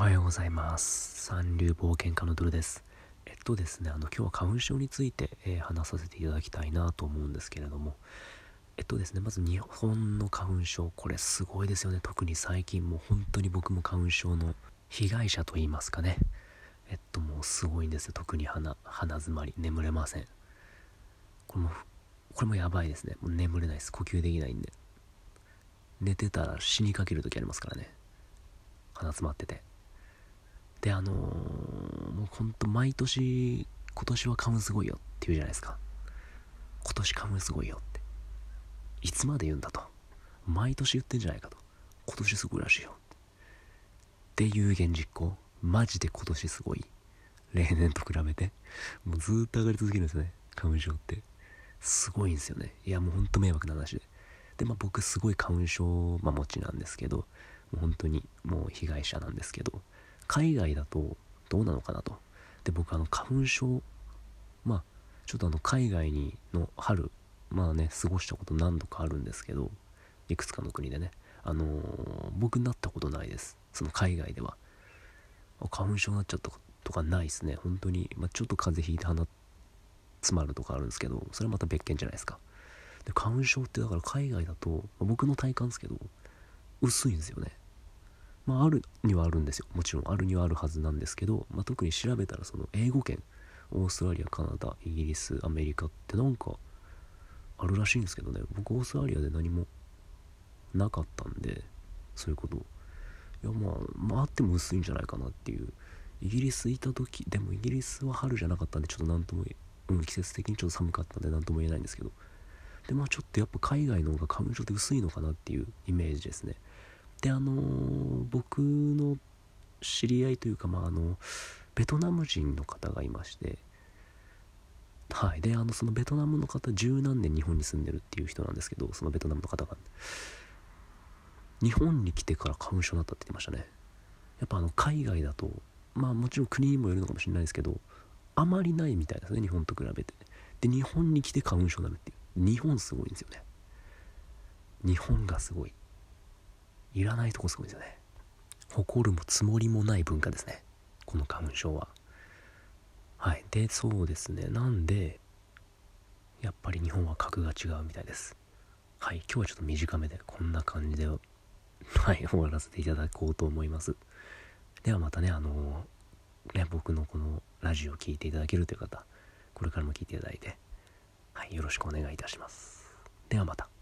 おはようございます。三流冒険家のドルです。えっとですねあの今日は花粉症について、えー、話させていただきたいなと思うんですけれども。えっとですねまず日本の花粉症これすごいですよね。特に最近もう本当に僕も花粉症の被害者と言いますかね。えっともうすごいんですよ。特に鼻鼻詰まり。眠れません。これもこれもやばいですね。もう眠れないです。呼吸できないんで。寝てたら死にかける時ありますからね。鼻詰まってて。であのー、もうほんと毎年今年は花粉すごいよって言うじゃないですか。今年花粉すごいよって。いつまで言うんだと。毎年言ってんじゃないかと。今年すごいらしいよって。有言実行。マジで今年すごい。例年と比べて。もうずっと上がり続けるんですよね。花粉症って。すごいんですよね。いやもうほんと迷惑な話で。でまあ僕すごい花粉症、まあ、持ちなんですけど。もう本当にもう被害者なんですけど。海外だとどうなのかなと。で僕あの花粉症まあちょっとあの海外にの春まあね過ごしたこと何度かあるんですけどいくつかの国でね。あのー、僕になったことないです。その海外では。花粉症になっちゃったとかないですね。本当に、まあ、ちょっと風邪ひいて鼻詰まるとかあるんですけどそれはまた別件じゃないですか。で花粉症ってだから海外だと、まあ、僕の体感ですけど薄いんですよね。まあ、あるにはあるんですよ。もちろんあるにはあるはずなんですけど、まあ、特に調べたらその英語圏オーストラリアカナダイギリスアメリカってなんかあるらしいんですけどね。僕オーストラリアで何もなかったんでそういうこと。いやまあまああっても薄いんじゃないかなっていう。イギリスいた時でもイギリスは春じゃなかったんでちょっと何ともうん季節的にちょっと寒かったんで何とも言えないんですけど。でまあちょっとやっぱ海外の方が花粉症って薄いのかなっていうイメージですね。であの、僕の知り合いというかまああのベトナム人の方がいましてはい。であのそのベトナムの方十何年日本に住んでるっていう人なんですけどそのベトナムの方が。日本に来てから花粉症になったって言ってましたね。やっぱあの海外だとまあもちろん国にもよるのかもしれないですけどあまりないみたいですね日本と比べて。で日本に来て花粉症になるっていう。日本すごいんですよね。日本がすごい。いらないとこすごいですよね。誇るもつもりもない文化ですね。この花粉症は。はい。でそうですね。なんでやっぱり日本は格が違うみたいです。はい。今日はちょっと短めでこんな感じではい終わらせていただこうと思います。ではまたねあのね僕のこのラジオを聴いていただけるという方これからも聞いていただいてはいよろしくお願いいたします。ではまた。